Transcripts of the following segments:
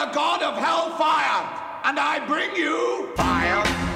the god of hellfire, and I bring you fire.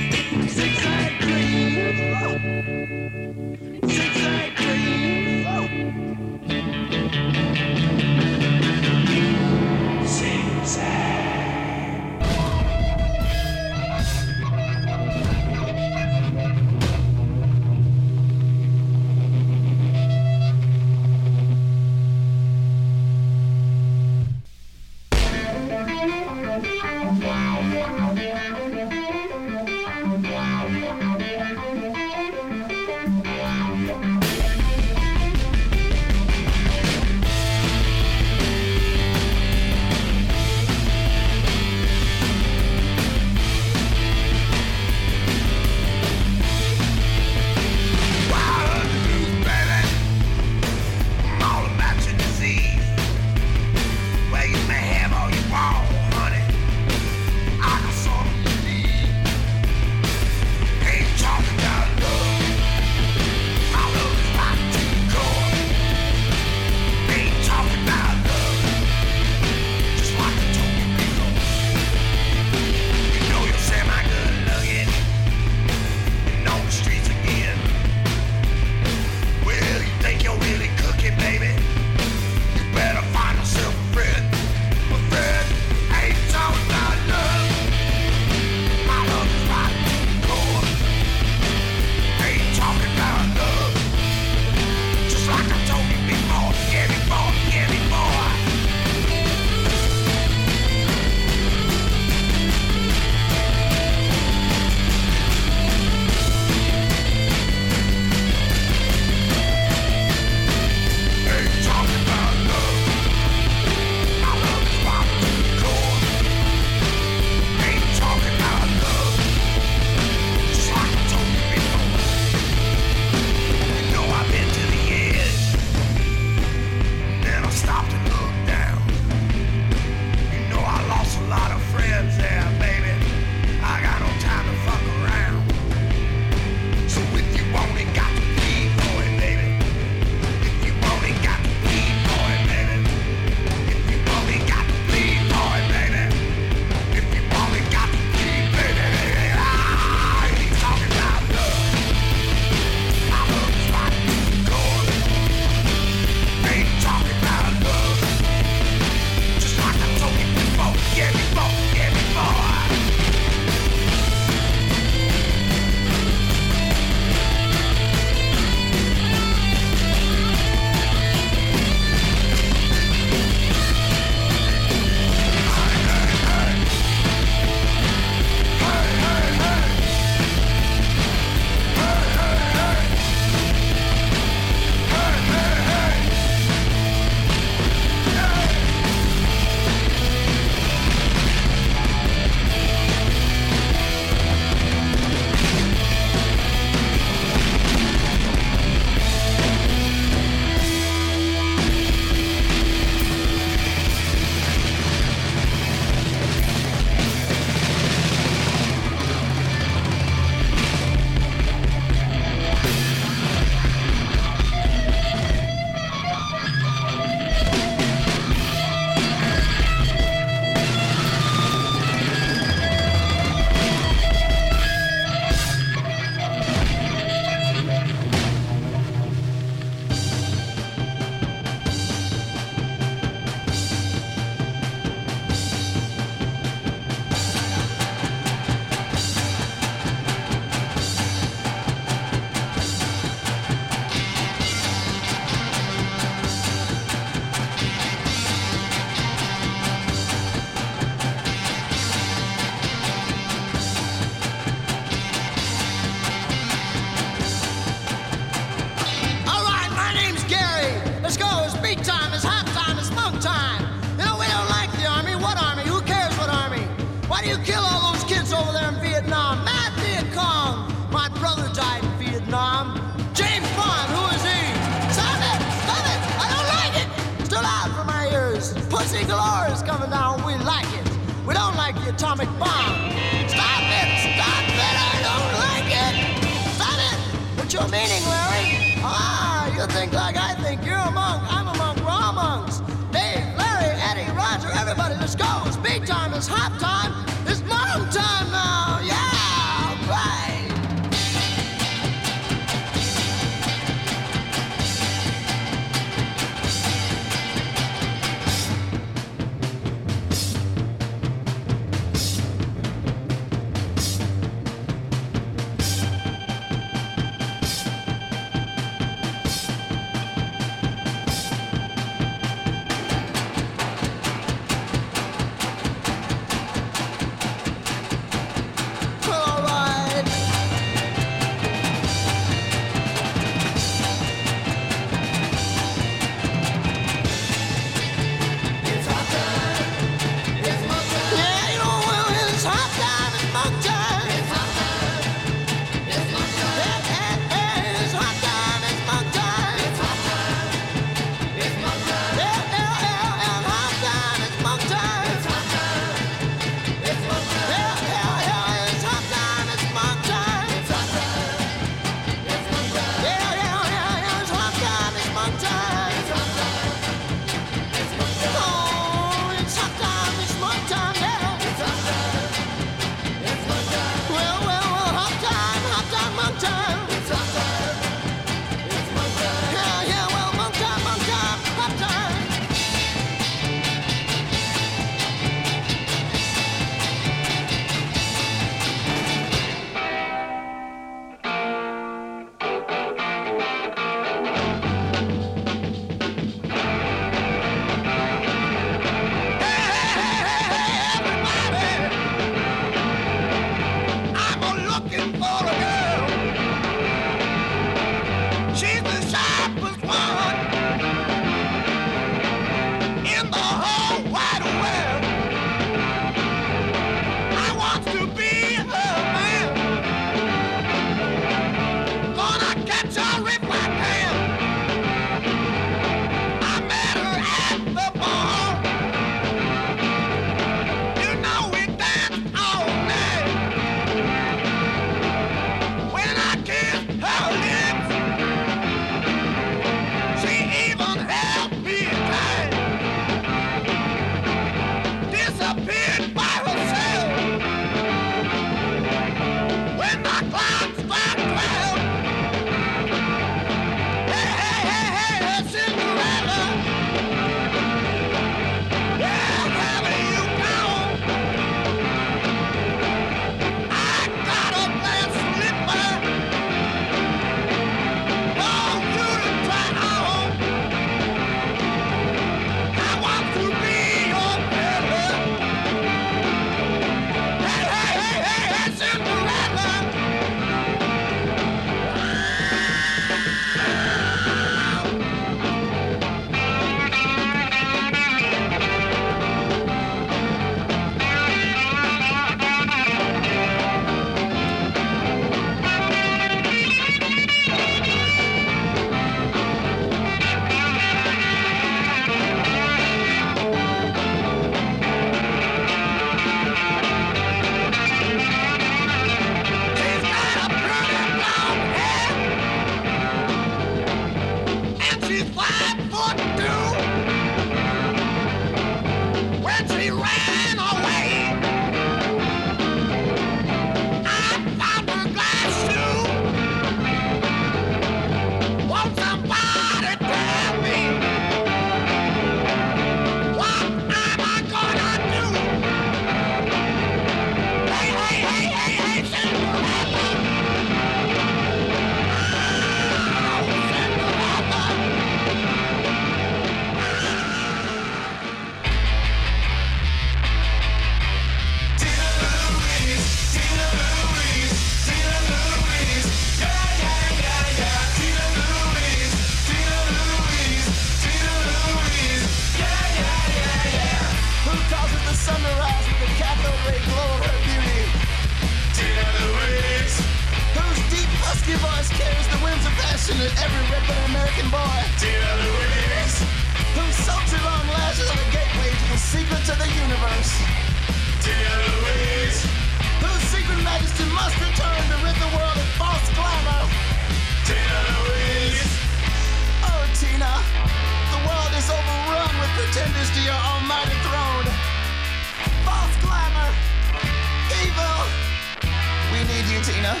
China.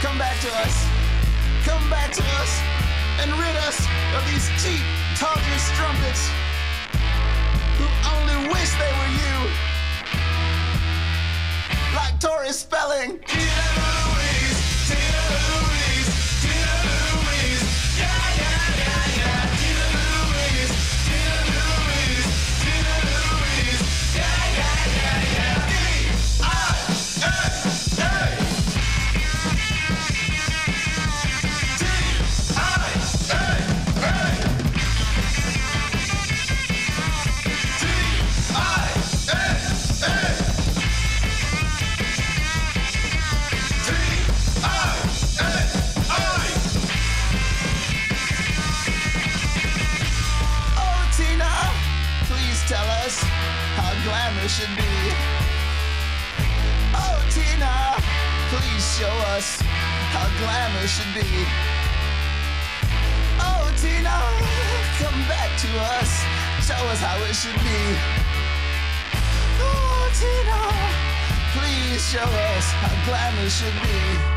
Come back to us. Come back to us and rid us of these cheap, tawdry strumpets who only wish they were you. Like Tori Spelling. How glamour should be. Oh, Tina, come back to us. Show us how it should be. Oh, Tina, please show us how glamour should be.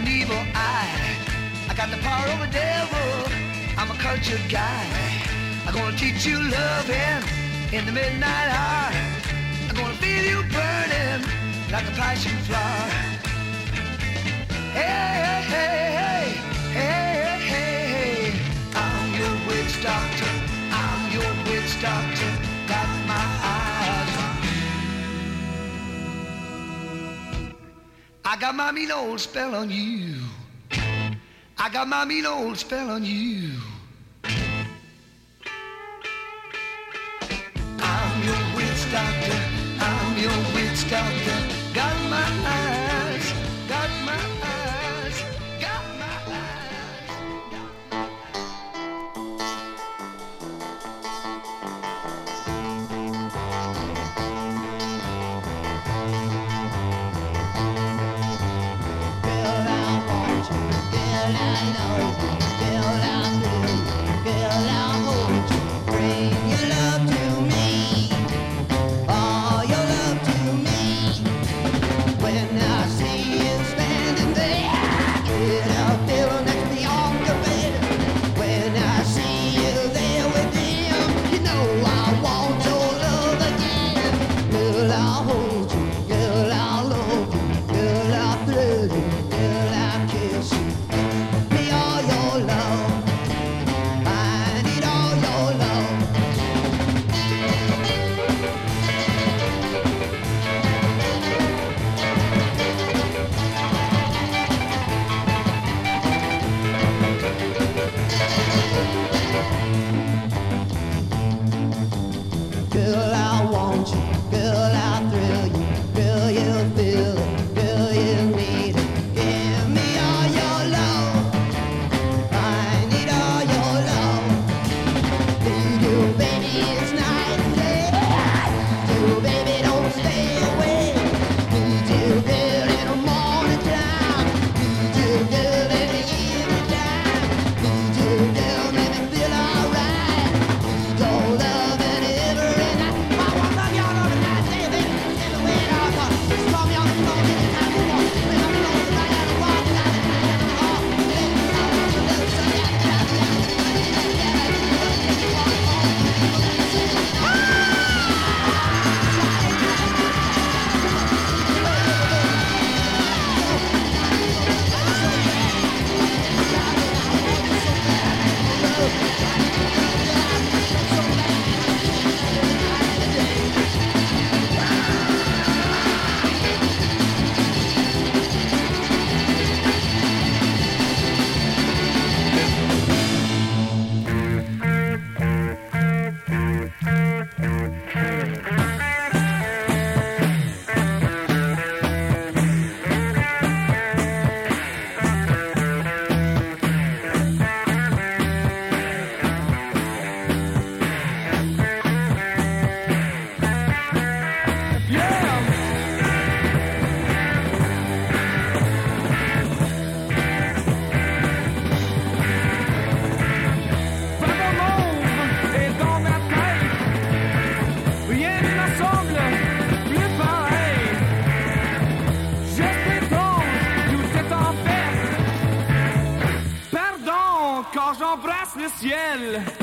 an evil eye. I got the power of a devil. I'm a cultured guy. I'm gonna teach you loving in the midnight hour. I'm gonna feel you burning like a passion flower. Hey, hey, hey, hey, hey, hey, hey. I'm your witch doctor. I'm your witch doctor. I got my mean old spell on you. I got my mean old spell on you. I'm your witch doctor. I'm your witch doctor. Ciel.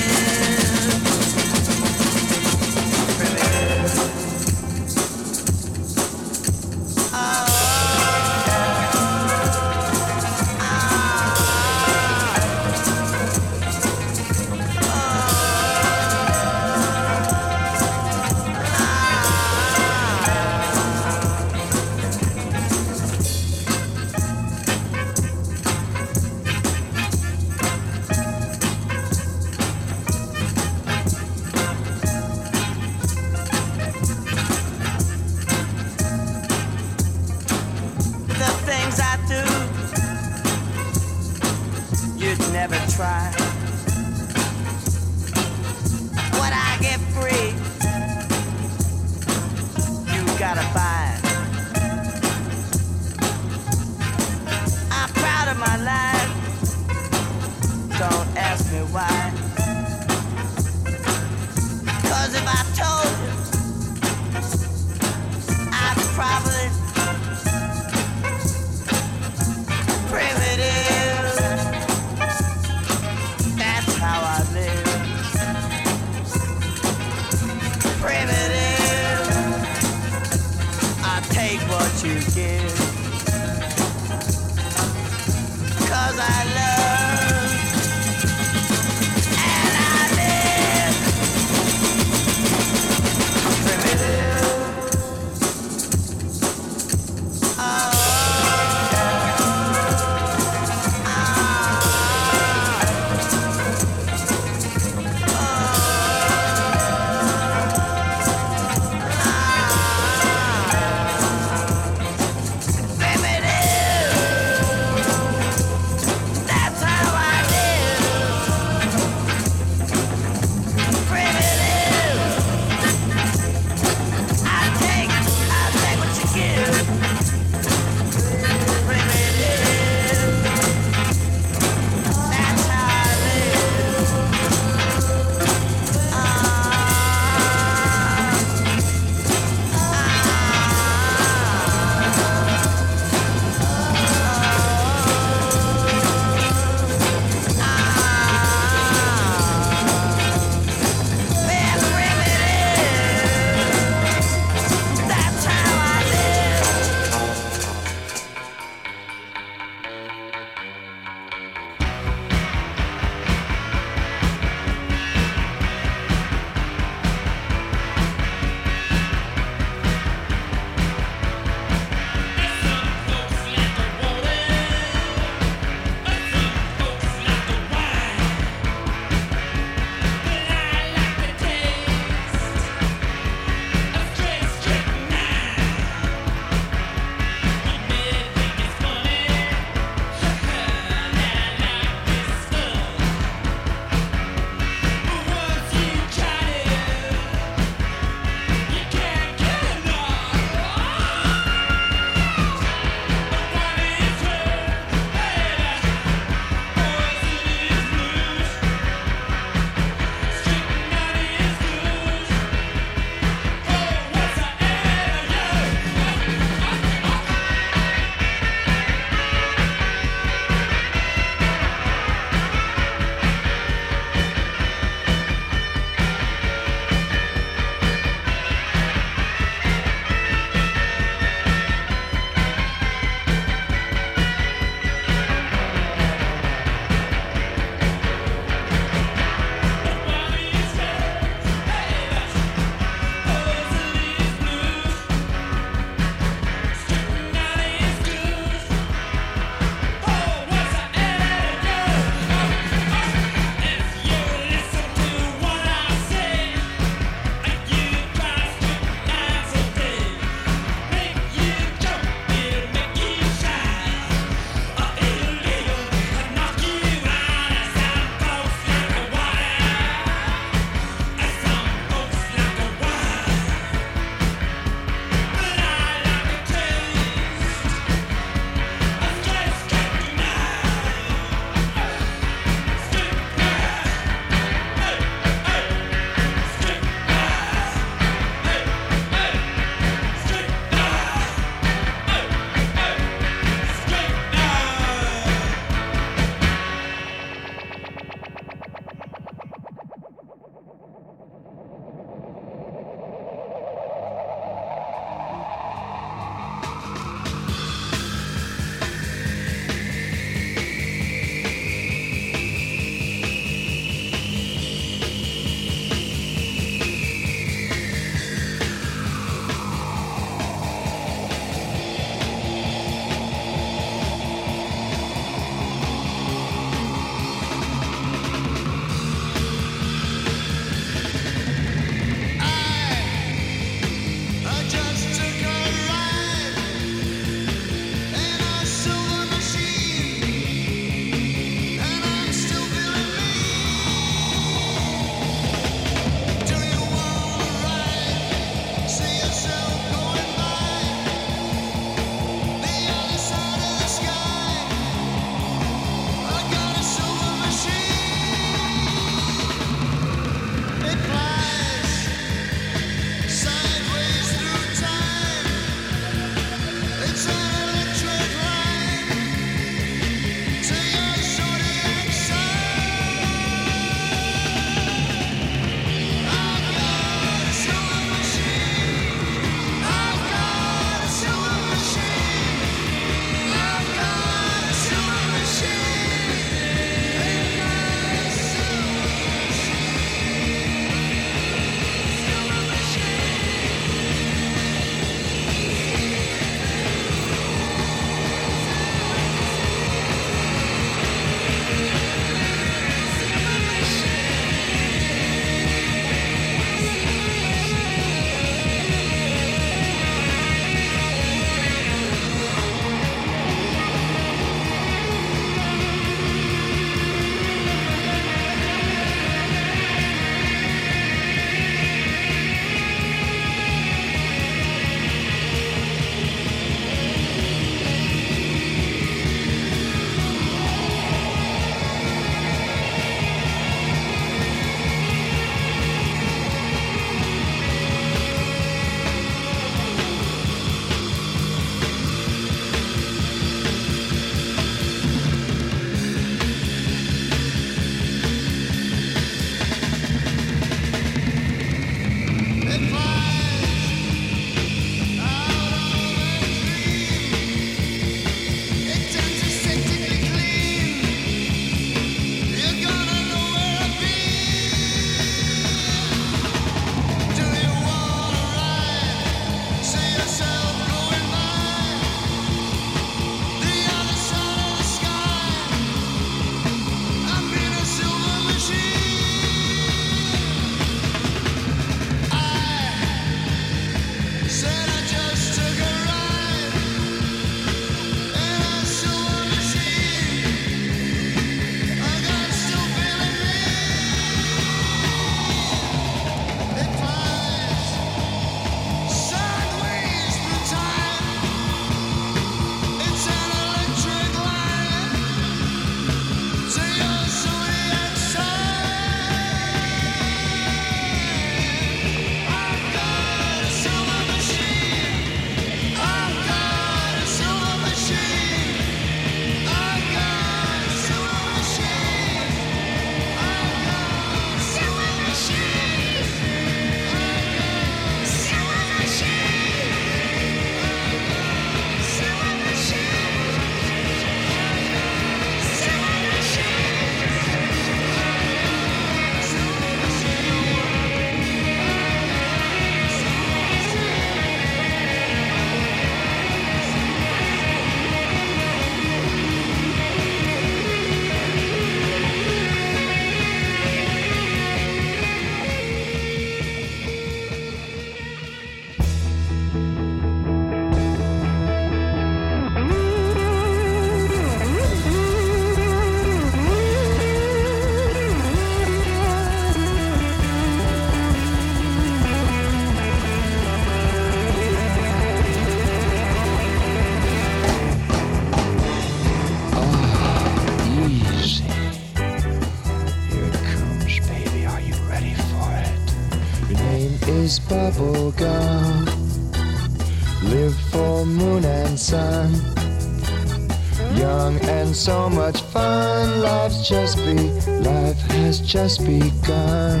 just begun.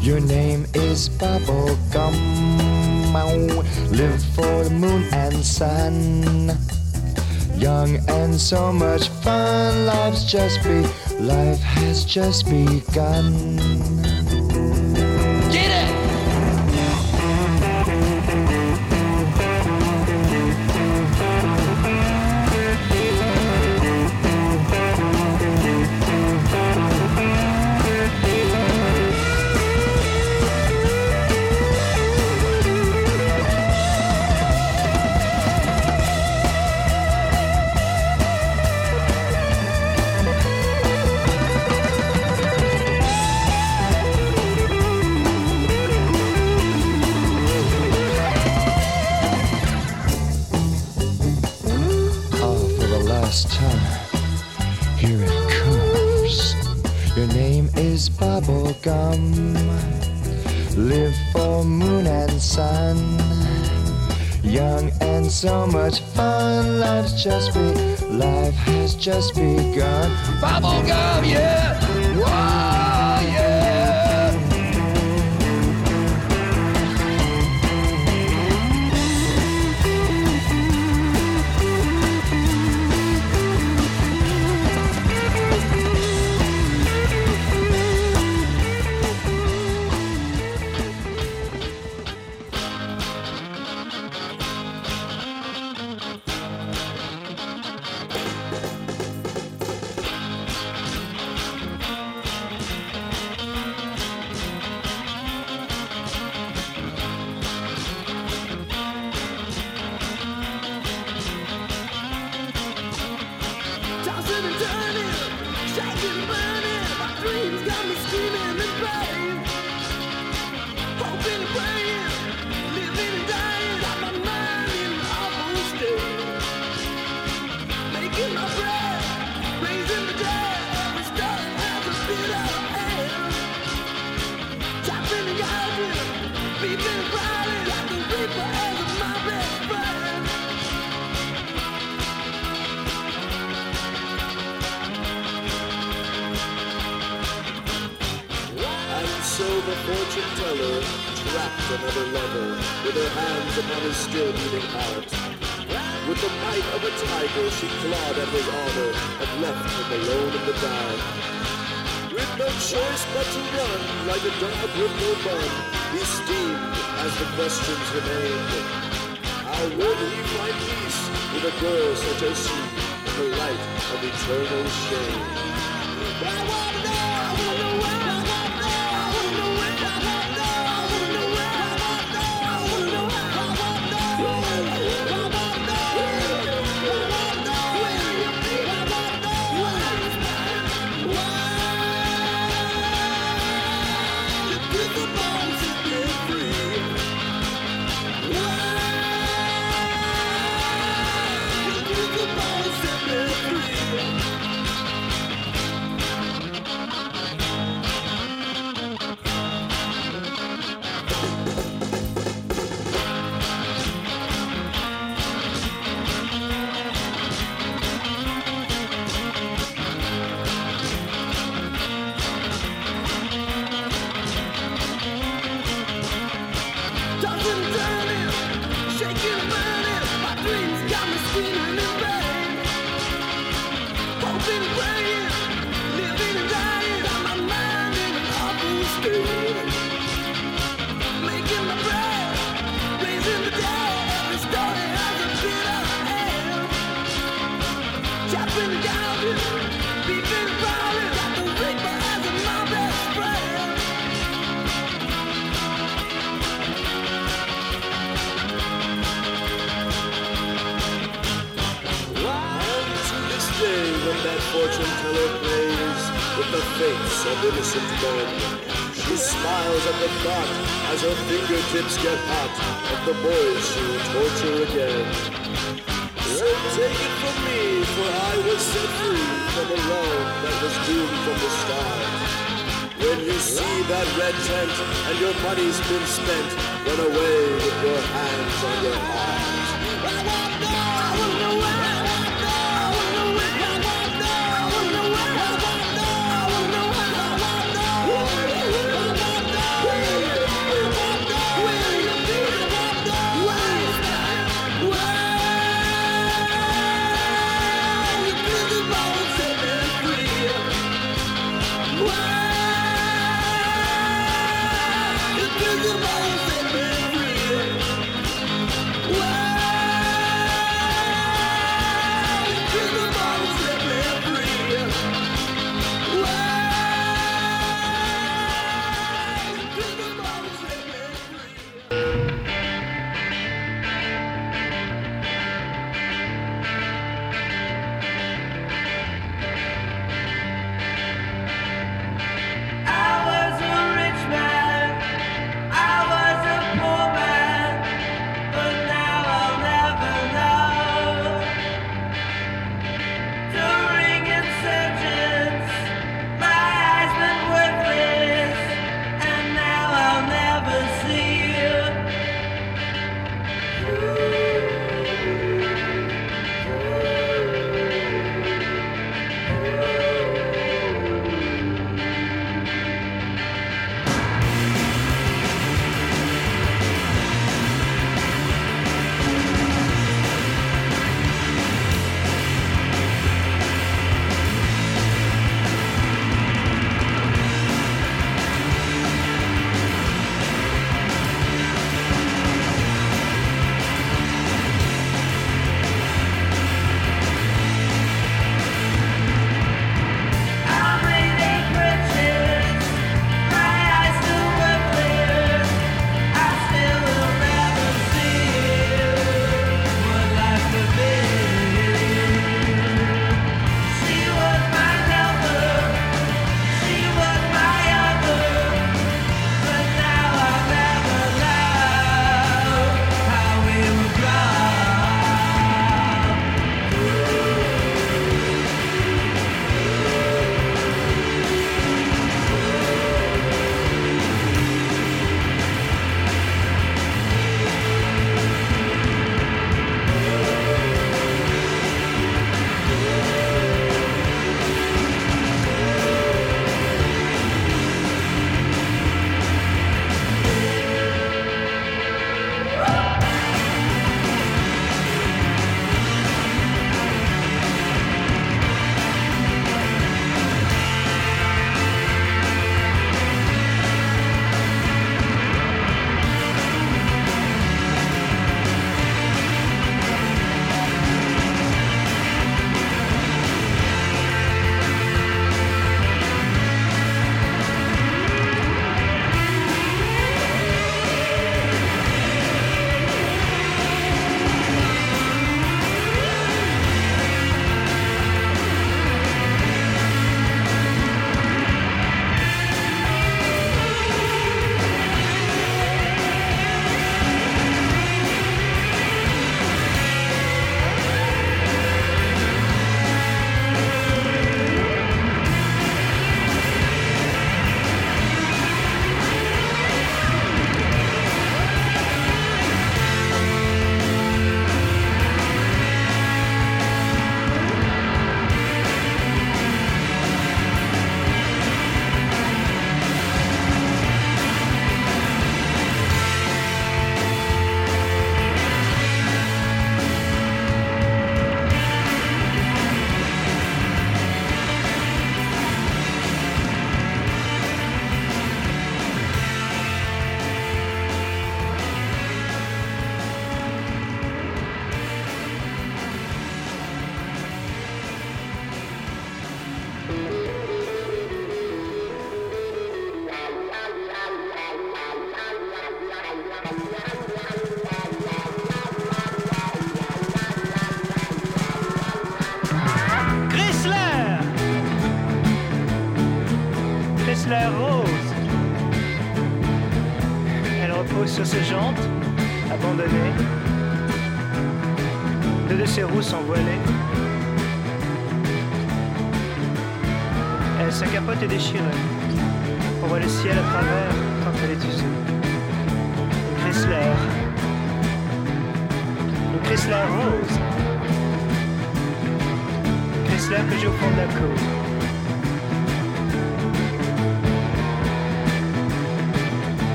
Your name is Bubblegum. Live for the moon and sun. Young and so much fun. Life's just be, life has just begun. just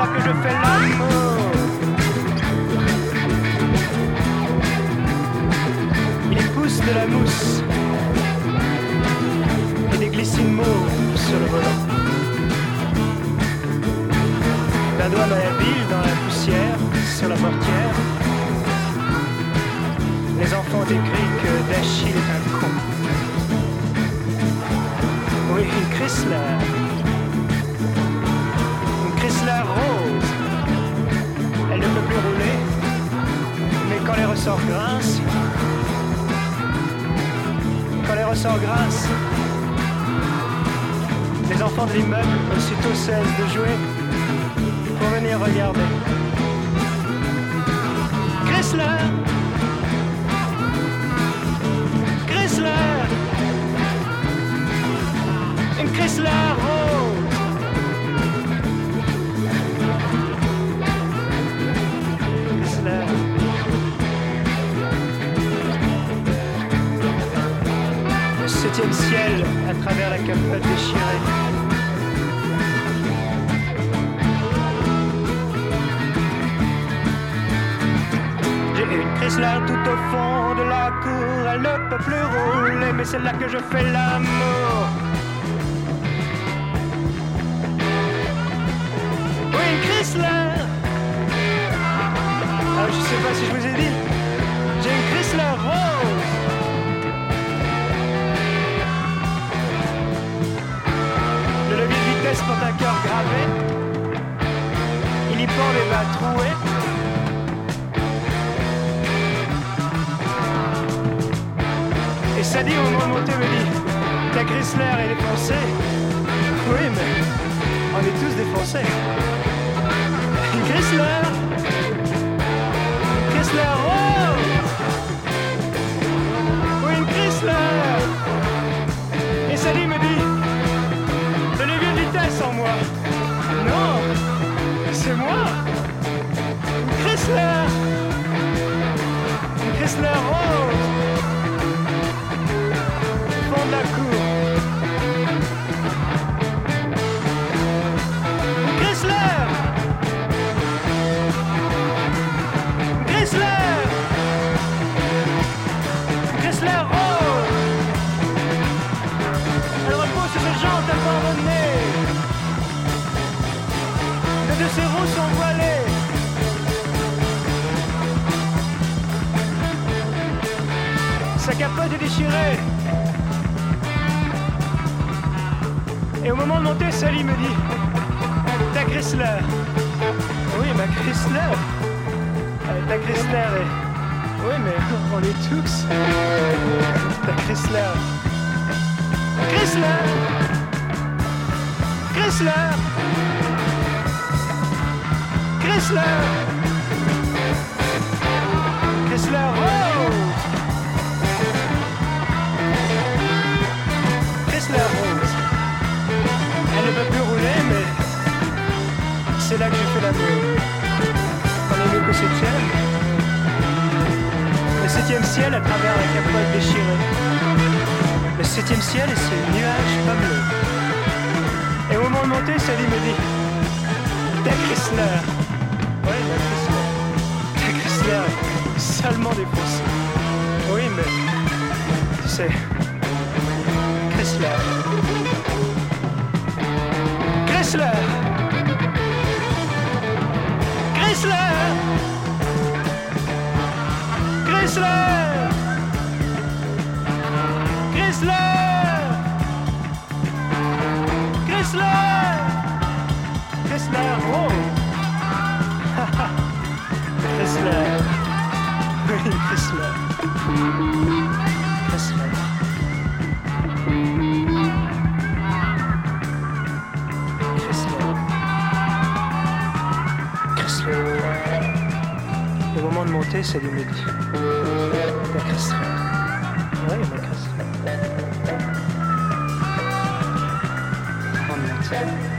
là que je fais l'amour. Venir regarder. Chrysler. Chrysler. Une Chrysler rose. Chrysler. Le septième ciel à travers la capote déchirée une Chrysler tout au fond de la cour, elle ne peut plus rouler, mais c'est là que je fais l'amour. Oui, une Chrysler. Ah, Je sais pas si je vous ai dit, j'ai une Chrysler rose. Le levier de vitesse porte un cœur gravé, il y pend les bas troués. Et Sadie, au moment de monter, me dit Ta Chrysler est défoncée. Oui, mais on est tous défoncés. Une Chrysler Chrysler rose Oui, une Chrysler Et au moment de monter, Sally me dit Ta Chrysler Oui, ma Chrysler Euh, Ta Chrysler est. Oui, mais on est tous. Ta Chrysler Chrysler Chrysler Chrysler Chrysler Le septième ciel à travers la capote déchirée. Le septième ciel et ses nuages pas. Et au moment de monter, Sally me dit Ta Chrysler Ouais, ma Chrysler. Ta Chrysler salement. Oui, mais tu sais, Chrysler. Chrysler Ouais, il y a